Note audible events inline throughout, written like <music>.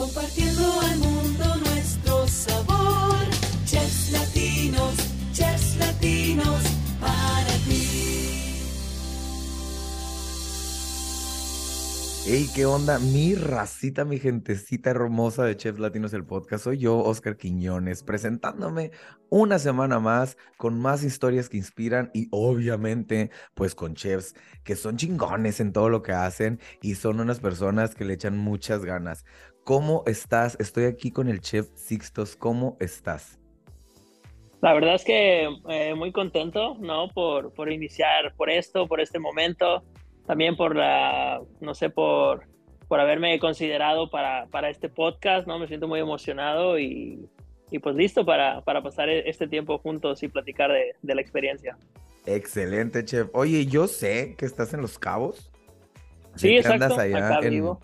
compartiendo al mundo nuestro sabor. Chefs latinos, chefs latinos, para ti. Hey, ¿qué onda? Mi racita, mi gentecita hermosa de Chefs Latinos, el podcast. Soy yo, Oscar Quiñones, presentándome una semana más con más historias que inspiran y obviamente, pues con chefs que son chingones en todo lo que hacen y son unas personas que le echan muchas ganas. ¿Cómo estás? Estoy aquí con el chef Sixtos. ¿Cómo estás? La verdad es que eh, muy contento, ¿no? Por, por iniciar, por esto, por este momento también por la, no sé, por, por haberme considerado para, para este podcast, ¿no? Me siento muy emocionado y, y pues listo para, para, pasar este tiempo juntos y platicar de, de, la experiencia. Excelente, chef. Oye, yo sé que estás en Los Cabos. Sí, exacto. Andas allá acá en, vivo.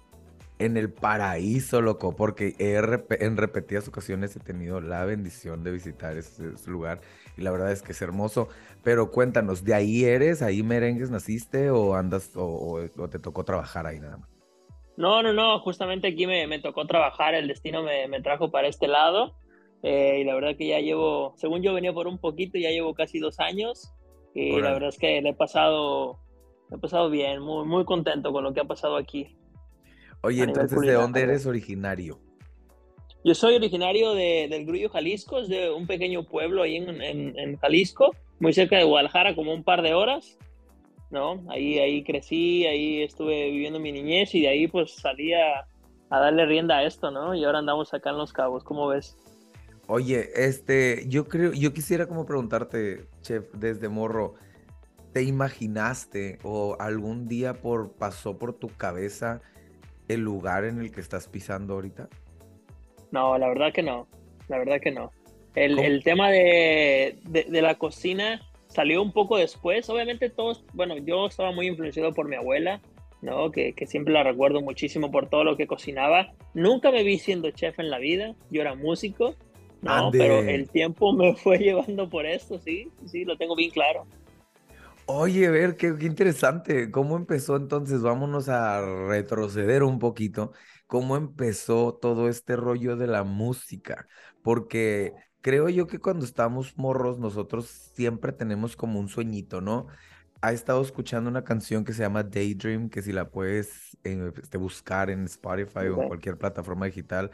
En el paraíso, loco, porque he rep en repetidas ocasiones he tenido la bendición de visitar ese, ese lugar y la verdad es que es hermoso. Pero cuéntanos, ¿de ahí eres? ¿Ahí merengues naciste o andas o, o, o te tocó trabajar ahí nada más? No, no, no, justamente aquí me, me tocó trabajar, el destino me, me trajo para este lado eh, y la verdad que ya llevo, según yo venía por un poquito, ya llevo casi dos años y Hola. la verdad es que le he pasado, le he pasado bien, muy, muy contento con lo que ha pasado aquí. Oye, entonces, ¿de dónde eres originario? Yo soy originario de, del Grullo, Jalisco, es de un pequeño pueblo ahí en, en, en, Jalisco, muy cerca de Guadalajara, como un par de horas, ¿no? Ahí, ahí crecí, ahí estuve viviendo mi niñez y de ahí pues salí a, a darle rienda a esto, ¿no? Y ahora andamos acá en Los Cabos, ¿cómo ves? Oye, este, yo creo, yo quisiera como preguntarte, chef, desde morro, ¿te imaginaste o algún día por pasó por tu cabeza el lugar en el que estás pisando ahorita? No, la verdad que no. La verdad que no. El, el tema de, de, de, la cocina salió un poco después. Obviamente todos, bueno, yo estaba muy influenciado por mi abuela, ¿no? Que, que, siempre la recuerdo muchísimo por todo lo que cocinaba. Nunca me vi siendo chef en la vida. Yo era músico, ¿no? Ande. Pero el tiempo me fue <laughs> llevando por esto, sí, sí, lo tengo bien claro. Oye, a ver, qué, qué interesante. ¿Cómo empezó entonces? Vámonos a retroceder un poquito cómo empezó todo este rollo de la música, porque creo yo que cuando estamos morros nosotros siempre tenemos como un sueñito, ¿no? Ha estado escuchando una canción que se llama Daydream, que si la puedes eh, este, buscar en Spotify okay. o en cualquier plataforma digital,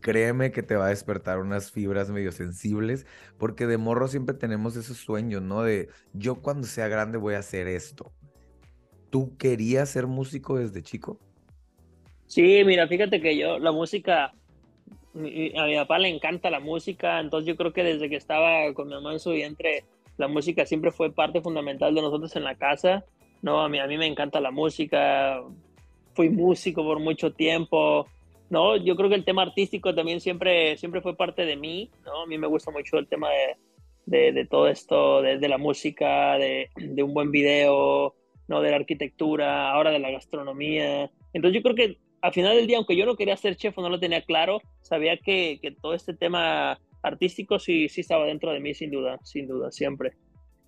créeme que te va a despertar unas fibras medio sensibles, porque de morro siempre tenemos esos sueños, ¿no? De yo cuando sea grande voy a hacer esto. ¿Tú querías ser músico desde chico? Sí, mira, fíjate que yo, la música, a mi papá le encanta la música, entonces yo creo que desde que estaba con mi mamá en su vientre, la música siempre fue parte fundamental de nosotros en la casa, ¿no? A mí, a mí me encanta la música, fui músico por mucho tiempo, ¿no? Yo creo que el tema artístico también siempre, siempre fue parte de mí, ¿no? A mí me gusta mucho el tema de, de, de todo esto, de, de la música, de, un buen video, ¿no? De la arquitectura, ahora de la gastronomía. Entonces yo creo que al final del día, aunque yo no quería ser chef o no lo tenía claro, sabía que, que todo este tema artístico sí, sí estaba dentro de mí, sin duda, sin duda, siempre.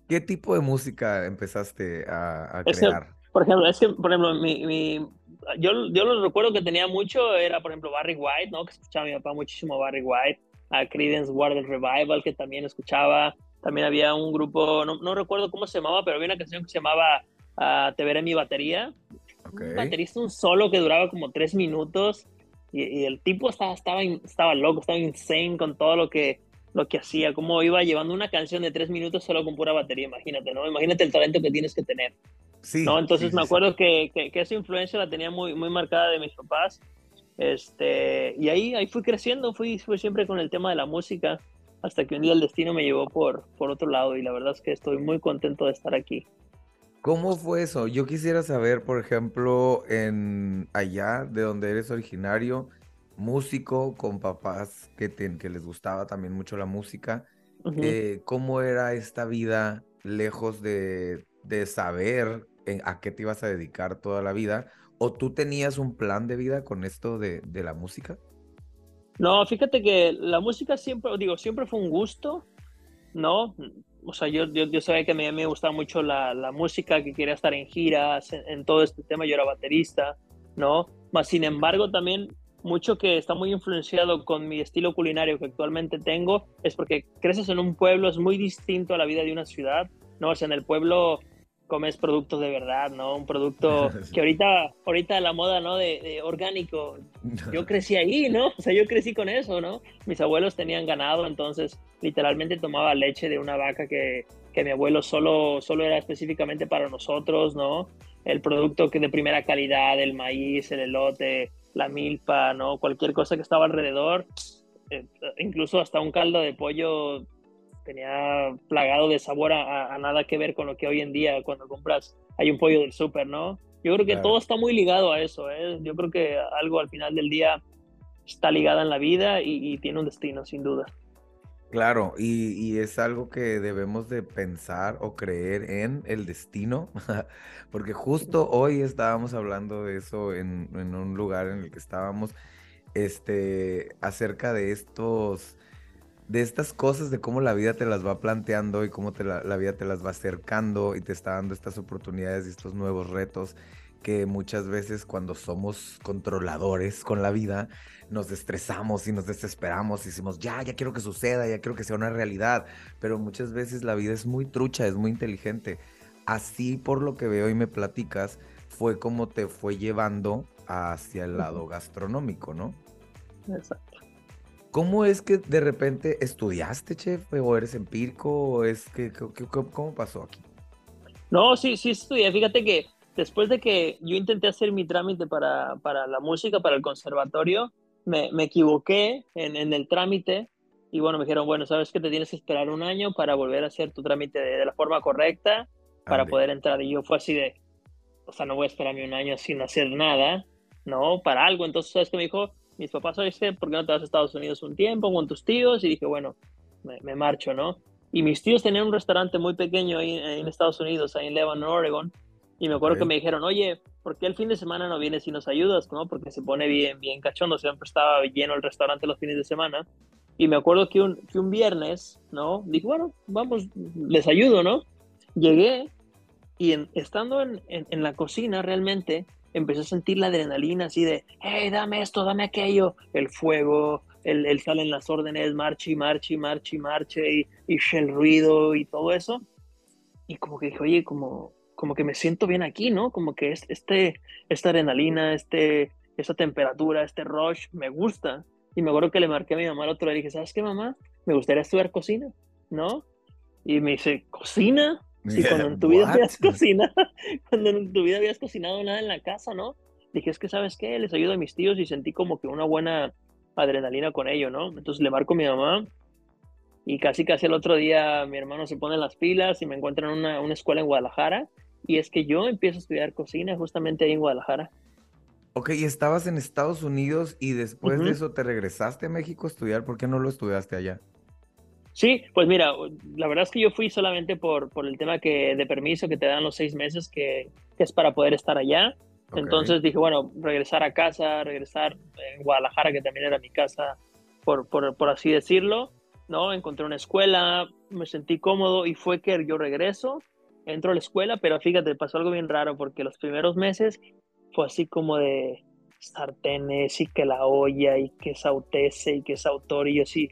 ¿Qué tipo de música empezaste a, a crear? por ejemplo, es que, por ejemplo, mi, mi, yo, yo lo recuerdo que tenía mucho, era, por ejemplo, Barry White, ¿no? Que escuchaba mi papá muchísimo Barry White, a Creedence Water Revival, que también escuchaba. También había un grupo, no, no recuerdo cómo se llamaba, pero había una canción que se llamaba uh, Te veré mi batería, Okay. un baterista, un solo que duraba como tres minutos y, y, el tipo estaba, estaba, estaba loco, estaba insane con todo lo que, lo que hacía, como iba llevando una canción de tres minutos solo con pura batería, imagínate, ¿no? Imagínate el talento que tienes que tener. Sí, ¿no? Entonces sí, me sí, acuerdo que, que, que, esa influencia la tenía muy, muy marcada de mis papás. Este, y ahí, ahí fui creciendo, fui, fui siempre con el tema de la música, hasta que un día el destino me llevó por, por otro lado y la verdad es que estoy muy contento de estar aquí. ¿Cómo fue eso? Yo quisiera saber, por ejemplo, en allá de donde eres originario, músico con papás que, te, que les gustaba también mucho la música, uh -huh. eh, ¿cómo era esta vida lejos de, de saber en, a qué te ibas a dedicar toda la vida? ¿O tú tenías un plan de vida con esto de, de la música? No, fíjate que la música siempre, digo, siempre fue un gusto, ¿no? o sea, yo, yo, yo, sabía que a mí me gustaba mucho la, la música, que quería estar en giras, en, en, todo este tema, yo era baterista, ¿no? Más sin embargo, también mucho que está muy influenciado con mi estilo culinario que actualmente tengo es porque creces en un pueblo, es muy distinto a la vida de una ciudad, ¿no? O sea, en el pueblo comes productos de verdad, ¿no? Un producto <laughs> que ahorita, ahorita la moda, ¿no? De, orgánico. Yo crecí ahí, ¿no? O sea, yo crecí con eso, ¿no? Mis abuelos tenían ganado, entonces literalmente tomaba leche de una vaca que, que mi abuelo solo, solo era específicamente para nosotros, ¿no? El producto que de primera calidad, el maíz, el elote, la milpa, ¿no? Cualquier cosa que estaba alrededor, eh, incluso hasta un caldo de pollo tenía plagado de sabor a, nada que ver con lo que hoy en día cuando compras hay un pollo del súper, ¿no? Yo creo que todo está muy ligado a eso, ¿eh? Yo creo que algo al final del día está ligado en la vida y, tiene un destino, sin duda. Claro, y, es algo que debemos de pensar o creer en el destino, <laughs> porque justo hoy estábamos hablando de eso en, en un lugar en el que estábamos, este, acerca de estos de estas cosas, de cómo la vida te las va planteando y cómo te la, vida te las va acercando y te está dando estas oportunidades y estos nuevos retos que muchas veces cuando somos controladores con la vida nos estresamos y nos desesperamos y decimos, ya, ya quiero que suceda, ya quiero que sea una realidad, pero muchas veces la vida es muy trucha, es muy inteligente. Así por lo que veo y me platicas, fue como te fue llevando hacia el lado gastronómico, ¿no? Exacto. ¿Cómo es que de repente estudiaste, chef? ¿O eres empírico? ¿O es que, cómo pasó aquí? No, sí, sí estudié. Fíjate que después de que yo intenté hacer mi trámite para, para la música, para el conservatorio, me, me equivoqué en, en, el trámite y bueno, me dijeron, bueno, sabes que te tienes que esperar un año para volver a hacer tu trámite de, la forma correcta para poder entrar. Y yo fue así de, o sea, no voy a esperarme un año sin hacer nada, ¿no? Para algo. Entonces, ¿sabes qué me dijo? Mis papás, oye, ¿por qué no te vas a Estados Unidos un tiempo con tus tíos? Y dije, bueno, me, marcho, ¿no? Y mis tíos tenían un restaurante muy pequeño ahí en Estados Unidos, ahí en Lebanon, Oregon. Y me acuerdo que me dijeron, oye, ¿por qué el fin de semana no vienes y nos ayudas? ¿no? Porque se pone bien, bien cachondo, siempre estaba lleno el restaurante los fines de semana. Y me acuerdo que un, que un viernes, ¿no? Dije, bueno, vamos, les ayudo, ¿no? Llegué y estando en, en, la cocina realmente empecé a sentir la adrenalina así de, hey, dame esto, dame aquello, el fuego, el, el salen las órdenes, marche y marche y marche y marche y, y el ruido y todo eso. Y como que dije, oye, como, como que me siento bien aquí, ¿no? Como que este, esta adrenalina, este, esta temperatura, este rush, me gusta. Y me acuerdo que le marqué a mi mamá el otro día y dije, ¿sabes qué, mamá? Me gustaría estudiar cocina, ¿no? Y me dice, ¿cocina? Y cuando en tu vida habías <laughs> cocinado, cuando en tu vida habías cocinado nada en la casa, ¿no? Dije, es que, ¿sabes qué? Les ayudo a mis tíos y sentí como que una buena adrenalina con ello, ¿no? Entonces le marco a mi mamá y casi casi el otro día mi hermano se pone las pilas y me encuentra en una, una escuela en Guadalajara y es que yo empiezo a estudiar cocina justamente ahí en Guadalajara. Ok, y estabas en Estados Unidos y después de eso te regresaste a México a estudiar, ¿por qué no lo estudiaste allá? Sí, pues mira, la verdad es que yo fui solamente por, por el tema que de permiso que te dan los seis meses que, que es para poder estar allá. Entonces dije, bueno, regresar a casa, regresar en Guadalajara, que también era mi casa, por, por, por, así decirlo, ¿no? Encontré una escuela, me sentí cómodo y fue que yo regreso, entro a la escuela, pero fíjate, pasó algo bien raro porque los primeros meses fue así como de sartenes y que la olla y que sautese y que sautor y yo sí,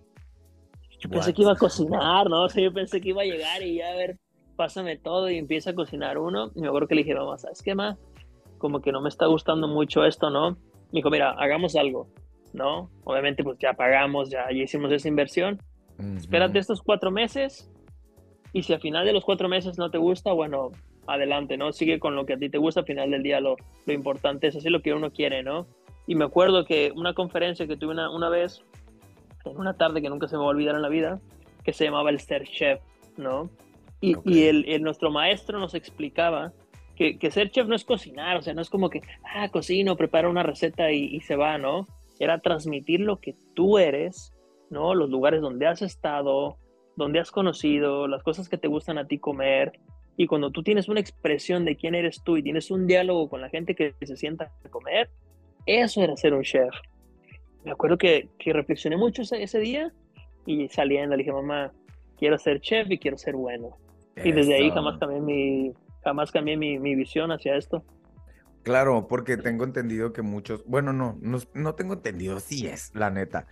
yo pensé que iba a cocinar, ¿no? O sea, yo pensé que iba a llegar y ya a ver, pásame todo y empieza a cocinar uno. Y me acuerdo que le dije, vamos, ¿sabes qué más? Como que no me está gustando mucho esto, ¿no? Me dijo, mira, hagamos algo, ¿no? Obviamente, pues ya pagamos, ya, ya hicimos esa inversión. Espérate estos cuatro meses y si al final de los cuatro meses no te gusta, bueno, adelante, ¿no? Sigue con lo que a ti te gusta, al final del día lo, lo importante es así lo que uno quiere, ¿no? Y me acuerdo que una conferencia que tuve una, una vez, en una tarde que nunca se me va a olvidar en la vida, que se llamaba el ser chef, ¿no? Y, y el, nuestro maestro nos explicaba que, que, ser chef no es cocinar, o sea, no es como que, ah, cocino, preparo una receta y, y, se va, ¿no? Era transmitir lo que tú eres, ¿no? Los lugares donde has estado, donde has conocido, las cosas que te gustan a ti comer. Y cuando tú tienes una expresión de quién eres tú y tienes un diálogo con la gente que se sienta a comer, eso era ser un chef me acuerdo que, que reflexioné mucho ese, ese, día y saliendo le dije, mamá, quiero ser chef y quiero ser bueno. Y desde ahí jamás cambié mi, jamás cambié mi, mi, visión hacia esto. Claro, porque tengo entendido que muchos, bueno, no, no, no tengo entendido, sí es, la neta.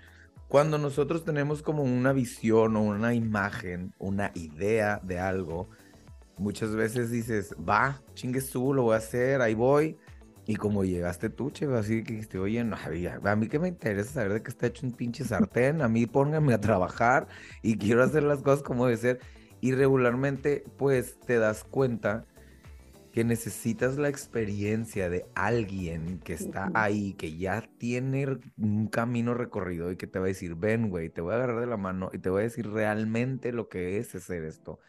Cuando nosotros tenemos como una visión o una imagen, una idea de algo, muchas veces dices, va, chingues tú, lo voy a hacer, ahí voy. Y como llegaste tú, che, así que dijiste, oye, no, a mí que me interesa saber de qué está hecho un pinche sartén, a mí pónganme a trabajar y quiero hacer las cosas como debe ser. Y regularmente, pues, te das cuenta que necesitas la experiencia de alguien que está ahí, que ya tiene un camino recorrido y que te va a decir, ven, güey, te voy a agarrar de la mano y te voy a decir realmente lo que es hacer esto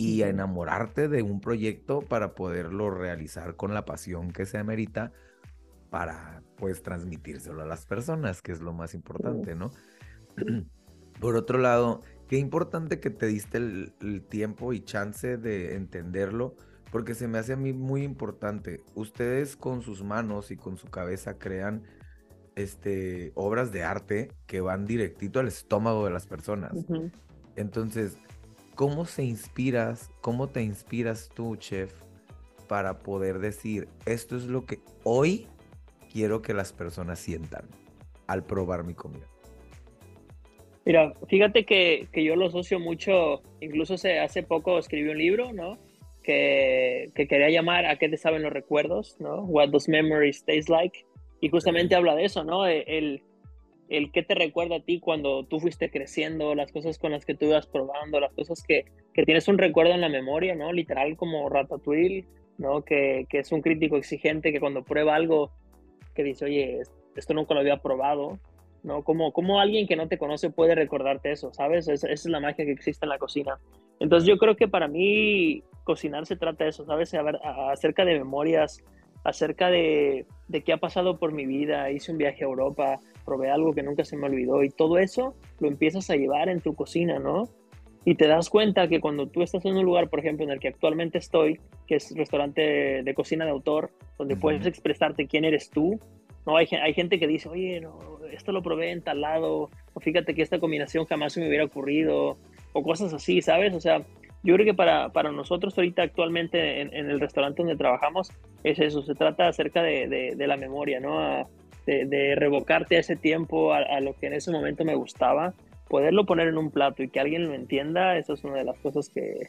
y a enamorarte de un proyecto para poderlo realizar con la pasión que se amerita para pues transmitírselo a las personas, que es lo más importante, ¿no? Por otro lado, qué importante que te diste el, tiempo y chance de entenderlo, porque se me hace a mí muy importante. Ustedes con sus manos y con su cabeza crean este, obras de arte que van directito al estómago de las personas. Entonces, ¿Cómo se inspiras, cómo te inspiras tú, chef, para poder decir, esto es lo que hoy quiero que las personas sientan al probar mi comida? Mira, fíjate que, yo lo asocio mucho, incluso hace poco escribí un libro, ¿no? Que, quería llamar ¿A qué te saben los recuerdos? ¿no? What those memories taste like? Y justamente habla de eso, ¿no? El, el qué te recuerda a ti cuando tú fuiste creciendo, las cosas con las que tú ibas probando, las cosas que, que tienes un recuerdo en la memoria, ¿no? Literal como Ratatouille, ¿no? Que, que, es un crítico exigente que cuando prueba algo que dice, oye, esto nunca lo había probado, ¿no? Como, como alguien que no te conoce puede recordarte eso, ¿sabes? esa es la magia que existe en la cocina. Entonces yo creo que para mí cocinar se trata de eso, ¿sabes? A ver, acerca de memorias, acerca de, de qué ha pasado por mi vida, hice un viaje a Europa, probé algo que nunca se me olvidó y todo eso lo empiezas a llevar en tu cocina, ¿no? Y te das cuenta que cuando tú estás en un lugar, por ejemplo, en el que actualmente estoy, que es restaurante de cocina de autor, donde puedes expresarte quién eres tú, ¿no? Hay, hay gente que dice, oye, no, esto lo probé en tal lado, o fíjate que esta combinación jamás se me hubiera ocurrido, o cosas así, ¿sabes? O sea, yo creo que para, para nosotros ahorita actualmente en, en, el restaurante donde trabajamos es eso, se trata acerca de, de, de la memoria, ¿no? De, revocarte a ese tiempo, a, lo que en ese momento me gustaba, poderlo poner en un plato y que alguien lo entienda, eso es una de las cosas que,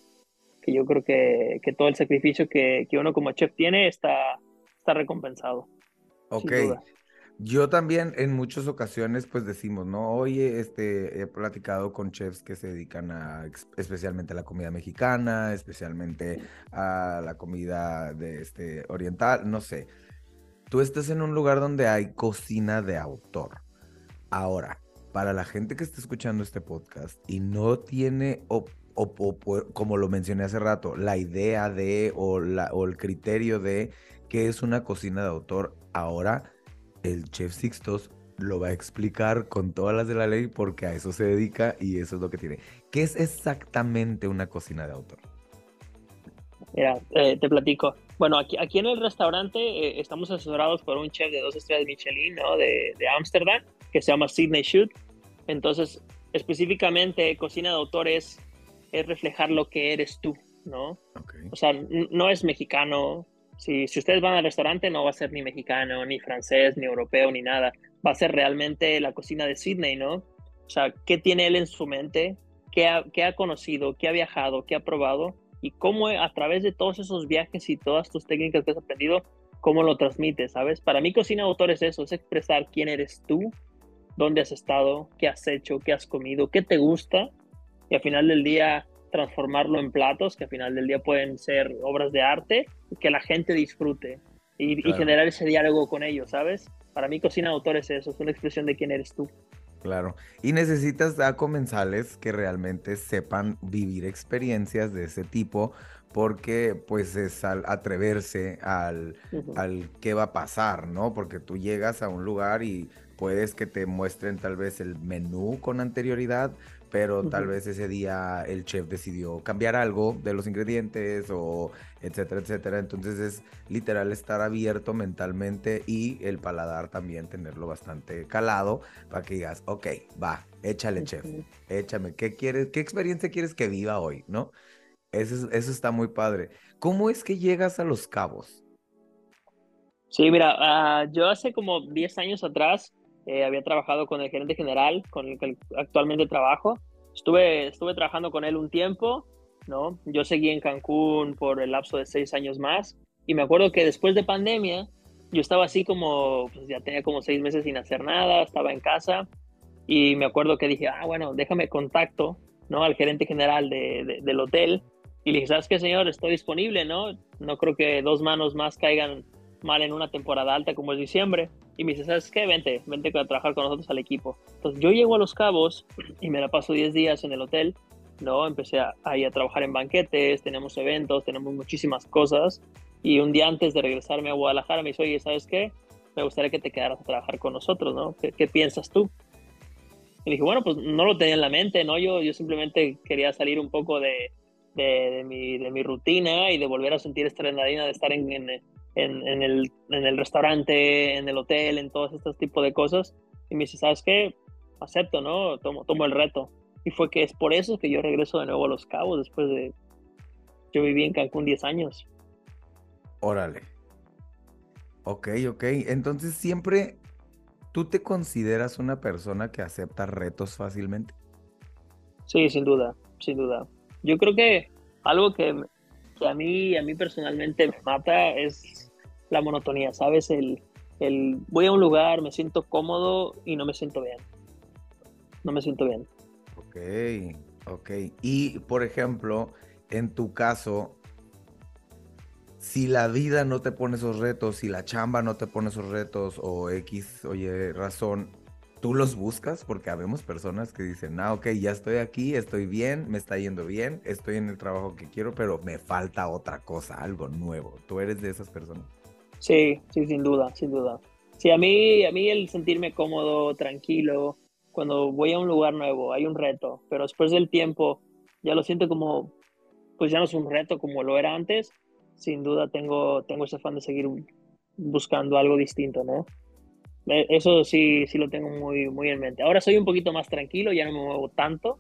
que yo creo que, que, todo el sacrificio que, que, uno como chef tiene está, está recompensado. Ok. Yo también en muchas ocasiones pues decimos, ¿no? Oye, este, he platicado con chefs que se dedican a especialmente a la comida mexicana, especialmente a la comida de este oriental, no sé tú estás en un lugar donde hay cocina de autor. Ahora, para la gente que está escuchando este podcast y no tiene, o, como lo mencioné hace rato, la idea de o, la, o el criterio de qué es una cocina de autor, ahora el chef Sixtos lo va a explicar con todas las de la ley porque a eso se dedica y eso es lo que tiene. ¿Qué es exactamente una cocina de autor? Eh, te platico. Bueno, aquí, aquí en el restaurante eh, estamos asesorados por un chef de dos estrellas Michelin, ¿no? De Ámsterdam, que se llama Sidney Shoot. Entonces, específicamente, cocina de autor es, reflejar lo que eres tú, ¿no? O sea, no es mexicano. Si, si ustedes van al restaurante, no va a ser ni mexicano, ni francés, ni europeo, ni nada. Va a ser realmente la cocina de Sidney, ¿no? O sea, ¿qué tiene él en su mente? ¿Qué ha, qué ha conocido? ¿Qué ha viajado? ¿Qué ha probado? Y cómo a través de todos esos viajes y todas tus técnicas que has aprendido, cómo lo transmites, ¿sabes? Para mí cocina de autor es eso, es expresar quién eres tú, dónde has estado, qué has hecho, qué has comido, qué te gusta y al final del día transformarlo en platos que al final del día pueden ser obras de arte que la gente disfrute y, y generar ese diálogo con ellos, ¿sabes? Para mí cocina de autor es eso, es una expresión de quién eres tú. Claro. Y necesitas a comensales que realmente sepan vivir experiencias de ese tipo, porque pues es al atreverse al, al qué va a pasar, ¿no? Porque tú llegas a un lugar y puedes que te muestren tal vez el menú con anterioridad, pero tal vez ese día el chef decidió cambiar algo de los ingredientes o etcétera, etcétera. Entonces es literal estar abierto mentalmente y el paladar también tenerlo bastante calado para que digas, ok, va, échale chef, échame, ¿qué quieres, qué experiencia quieres que viva hoy, no? Eso, eso está muy padre. ¿Cómo es que llegas a Los Cabos? Sí, mira, ah, yo hace como 10 años atrás eh, había trabajado con el gerente general, con el que actualmente trabajo. Estuve, estuve trabajando con él un tiempo, ¿no? Yo seguí en Cancún por el lapso de seis años más y me acuerdo que después de pandemia yo estaba así como, pues ya tenía como seis meses sin hacer nada, estaba en casa y me acuerdo que dije, ah, bueno, déjame contacto, ¿no? Al gerente general de, del hotel y le dije, ¿sabes qué, señor? Estoy disponible, ¿no? No creo que dos manos más caigan mal en una temporada alta como es diciembre. Y me dice, ¿sabes qué? Vente, vente a trabajar con nosotros al equipo. Entonces yo llego a Los Cabos y me la paso 10 días en el hotel, ¿no? Empecé a, ahí a trabajar en banquetes, tenemos eventos, tenemos muchísimas cosas. Y un día antes de regresarme a Guadalajara me dice, oye, ¿sabes qué? Me gustaría que te quedaras a trabajar con nosotros, ¿no? ¿Qué, qué piensas tú? Y dije, bueno, pues no lo tenía en la mente, ¿no? Yo, yo simplemente quería salir un poco de, de, mi, de mi rutina y de volver a sentir esta adrenalina de estar en, en, en, el, en el restaurante, en el hotel, en todos estos tipos de cosas. Y me dice, ¿sabes qué? Acepto, ¿no? Tomo, tomo el reto. Y fue que es por eso que yo regreso de nuevo a Los Cabos después de... Yo viví en Cancún 10 años. Órale. Ok, ok. Entonces siempre tú te consideras una persona que acepta retos fácilmente. Sí, sin duda, sin duda. Yo creo que algo que a mí, a mí personalmente me mata es la monotonía, ¿sabes? El, el voy a un lugar, me siento cómodo y no me siento bien. No me siento bien. Ok, ok. Y por ejemplo, en tu caso, si la vida no te pone esos retos, si la chamba no te pone esos retos o X, oye, razón, tú los buscas porque habemos personas que dicen, ah, ok, ya estoy aquí, estoy bien, me está yendo bien, estoy en el trabajo que quiero, pero me falta otra cosa, algo nuevo. ¿Tú eres de esas personas? Sí, sí, sin duda, sin duda. Sí, a mí, a mí el sentirme cómodo, tranquilo, cuando voy a un lugar nuevo, hay un reto, pero después del tiempo ya lo siento como, pues ya no es un reto como lo era antes, sin duda tengo, tengo ese afán de seguir buscando algo distinto, ¿no? Eh, eso sí, sí lo tengo muy, muy en mente. Ahora soy un poquito más tranquilo, ya no me muevo tanto,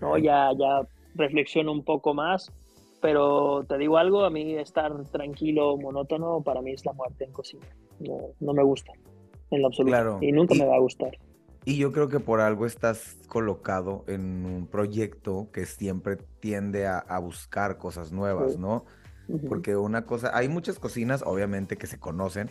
¿no? ya, ya reflexiono un poco más, pero te digo algo, a mí estar tranquilo, monótono, para mí es la muerte en cocina. No, no me gusta, en lo absoluto. Y nunca me va a gustar. Y yo creo que por algo estás colocado en un proyecto que siempre tiende a, a buscar cosas nuevas, ¿no? Porque una cosa, hay muchas cocinas, obviamente, que se conocen,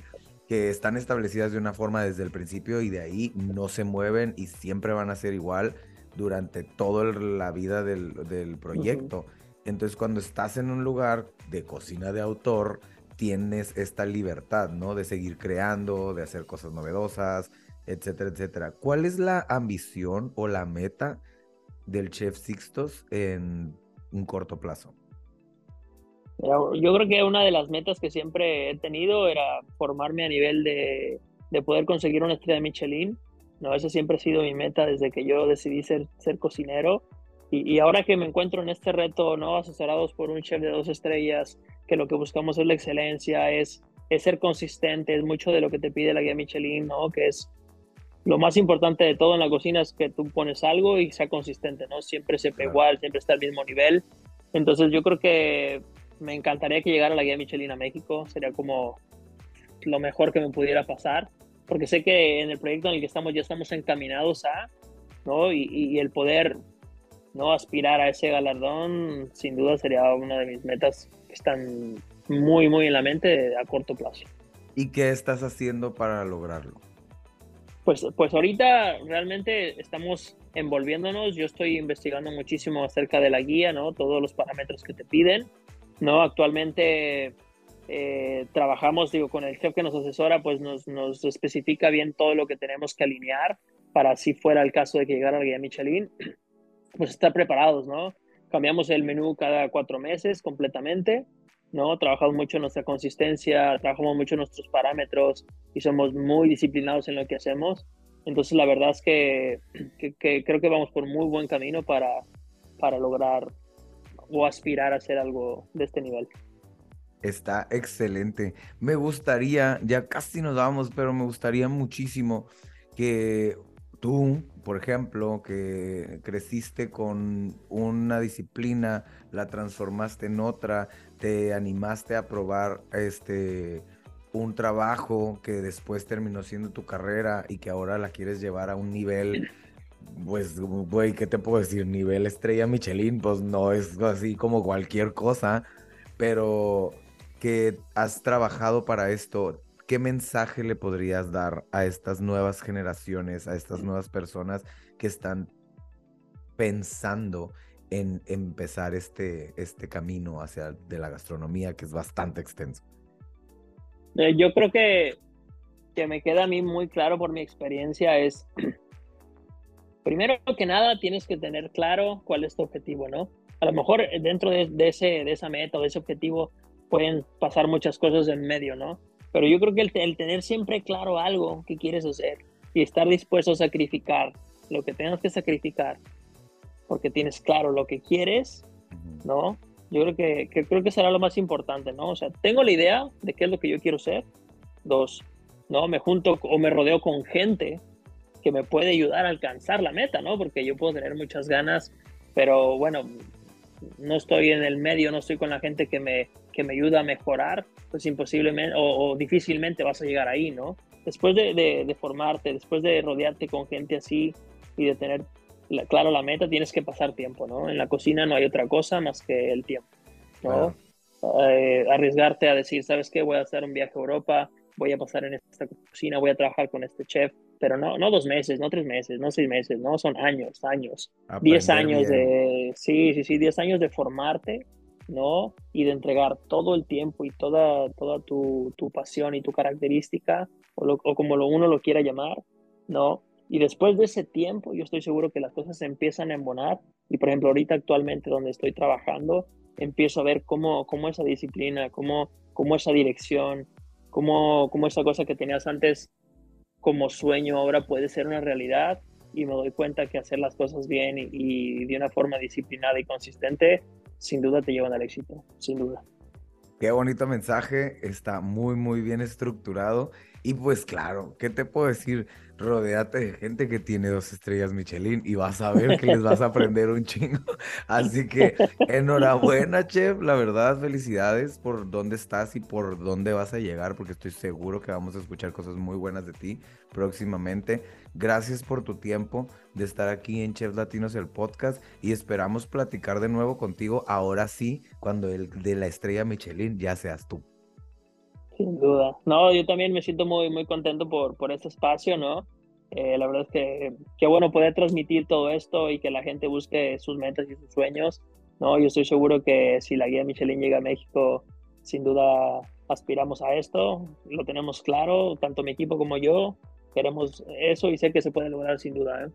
que están establecidas de una forma desde el principio y de ahí no se mueven y siempre van a ser igual durante toda la vida del, proyecto. Entonces cuando estás en un lugar de cocina de autor, tienes esta libertad, ¿no? De seguir creando, de hacer cosas novedosas, etcétera, etcétera. ¿Cuál es la ambición o la meta del chef Sixtos en un corto plazo? Yo creo que una de las metas que siempre he tenido era formarme a nivel de, de poder conseguir una estrella de Michelin. ¿no? Esa siempre ha sido mi meta desde que yo decidí ser, ser cocinero. Y, y, ahora que me encuentro en este reto, ¿no? asesorados por un chef de dos estrellas, que lo que buscamos es la excelencia, es, es ser consistente, es mucho de lo que te pide la guía Michelin, ¿no? que es lo más importante de todo en la cocina es que tú pones algo y sea consistente, ¿no? Siempre sepa igual, siempre está al mismo nivel. Entonces yo creo que me encantaría que llegara la guía Michelin a México, sería como lo mejor que me pudiera pasar, porque sé que en el proyecto en el que estamos ya estamos encaminados a, ¿no? Y, el poder, ¿no? Aspirar a ese galardón, sin duda sería una de mis metas que están muy, muy en la mente a corto plazo. ¿Y qué estás haciendo para lograrlo? Pues, pues ahorita realmente estamos envolviéndonos, yo estoy investigando muchísimo acerca de la guía, ¿no? Todos los parámetros que te piden ¿no? Actualmente eh, trabajamos, digo, con el jefe que nos asesora, pues nos, nos, especifica bien todo lo que tenemos que alinear para si fuera el caso de que llegara la guía Michelin, <clears throat> pues estar preparados, ¿no? Cambiamos el menú cada cuatro meses completamente, ¿no? Trabajamos mucho nuestra consistencia, trabajamos mucho nuestros parámetros y somos muy disciplinados en lo que hacemos. Entonces, la verdad es que, que, que creo que vamos por muy buen camino para, para lograr o aspirar a hacer algo de este nivel. Está excelente. Me gustaría, ya casi nos vamos, pero me gustaría muchísimo que tú, por ejemplo, que creciste con una disciplina, la transformaste en otra, te animaste a probar este un trabajo que después terminó siendo tu carrera y que ahora la quieres llevar a un nivel, pues, güey, ¿qué te puedo decir? Nivel estrella Michelin, pues no es así como cualquier cosa, pero que has trabajado para esto, ¿qué mensaje le podrías dar a estas nuevas generaciones, a estas nuevas personas que están pensando en empezar este, este camino hacia de la gastronomía que es bastante extenso? Eh, yo creo que, que me queda a mí muy claro por mi experiencia es, <clears throat> primero que nada, tienes que tener claro cuál es tu objetivo, ¿no? A lo mejor dentro de, ese, de esa meta o de ese objetivo pueden pasar muchas cosas en medio, ¿no? Pero yo creo que el, el tener siempre claro algo que quieres hacer y estar dispuesto a sacrificar lo que tengas que sacrificar porque tienes claro lo que quieres, ¿no? Yo creo que, creo que será lo más importante, ¿no? O sea, tengo la idea de qué es lo que yo quiero ser. Dos, ¿no? Me junto o me rodeo con gente que me puede ayudar a alcanzar la meta, ¿no? Porque yo puedo tener muchas ganas, pero bueno, no estoy en el medio, no estoy con la gente que me, que me ayuda a mejorar, pues imposiblemente o, difícilmente vas a llegar ahí, ¿no? Después de, de, formarte, después de rodearte con gente así y de tener claro, la meta tienes que pasar tiempo, ¿no? En la cocina no hay otra cosa más que el tiempo, ¿no? Eh, arriesgarte a decir, ¿sabes qué? Voy a hacer un viaje a Europa, voy a pasar en esta cocina, voy a trabajar con este chef, pero no, no dos meses, no tres meses, no seis meses, no, son años, años. diez años de, sí, sí, sí, diez años de formarte, ¿no? Y de entregar todo el tiempo y toda, toda tu, tu pasión y tu característica, o, o como lo, uno lo quiera llamar, ¿no? Y después de ese tiempo, yo estoy seguro que las cosas se empiezan a embonar. Y por ejemplo, ahorita actualmente donde estoy trabajando, empiezo a ver cómo, cómo esa disciplina, cómo, cómo esa dirección, cómo, cómo esa cosa que tenías antes como sueño ahora puede ser una realidad. Y me doy cuenta que hacer las cosas bien y, de una forma disciplinada y consistente, sin duda te llevan al éxito, sin duda. Qué bonito mensaje, está muy, muy bien estructurado. Y pues claro, ¿qué te puedo decir? Rodéate de gente que tiene dos estrellas Michelin y vas a ver que les vas a aprender un chingo. <laughs> Así que enhorabuena, chef. La verdad, felicidades por dónde estás y por dónde vas a llegar, porque estoy seguro que vamos a escuchar cosas muy buenas de ti próximamente. Gracias por tu tiempo de estar aquí en Chef Latinos, el podcast, y esperamos platicar de nuevo contigo ahora sí, cuando el de la estrella Michelin ya seas tú. Sin duda. No, yo también me siento muy, muy contento por, por este espacio, ¿no? Eh, la verdad es que qué bueno poder transmitir todo esto y que la gente busque sus metas y sus sueños, ¿no? Yo estoy seguro que si la guía Michelin llega a México, sin duda aspiramos a esto, lo tenemos claro, tanto mi equipo como yo, queremos eso y sé que se puede lograr sin duda. ¿eh?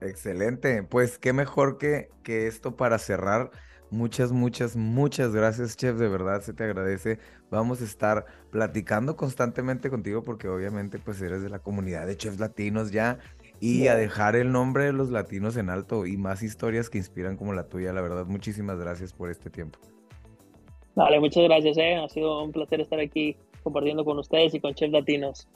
Excelente, pues qué mejor que, que esto para cerrar Muchas, muchas, muchas gracias, chef. De verdad se te agradece. Vamos a estar platicando constantemente contigo porque obviamente pues eres de la comunidad de chefs latinos ya y a dejar el nombre de los latinos en alto y más historias que inspiran como la tuya. La verdad, muchísimas gracias por este tiempo. Vale, muchas gracias. Eh. Ha sido un placer estar aquí compartiendo con ustedes y con chefs latinos.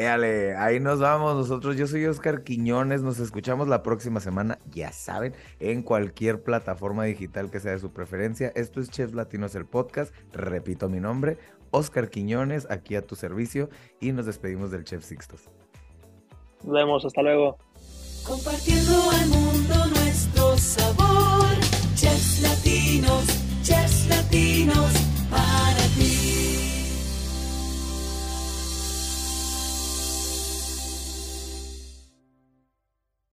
Éale, ahí nos vamos. Nosotros, yo soy Oscar Quiñones. Nos escuchamos la próxima semana, ya saben, en cualquier plataforma digital que sea de su preferencia. Esto es Chefs Latinos, el podcast. Repito mi nombre, Oscar Quiñones, aquí a tu servicio. Y nos despedimos del Chef Sixtos. Nos vemos, hasta luego. Compartiendo al mundo nuestro sabor. Chefs Latinos, Chefs Latinos.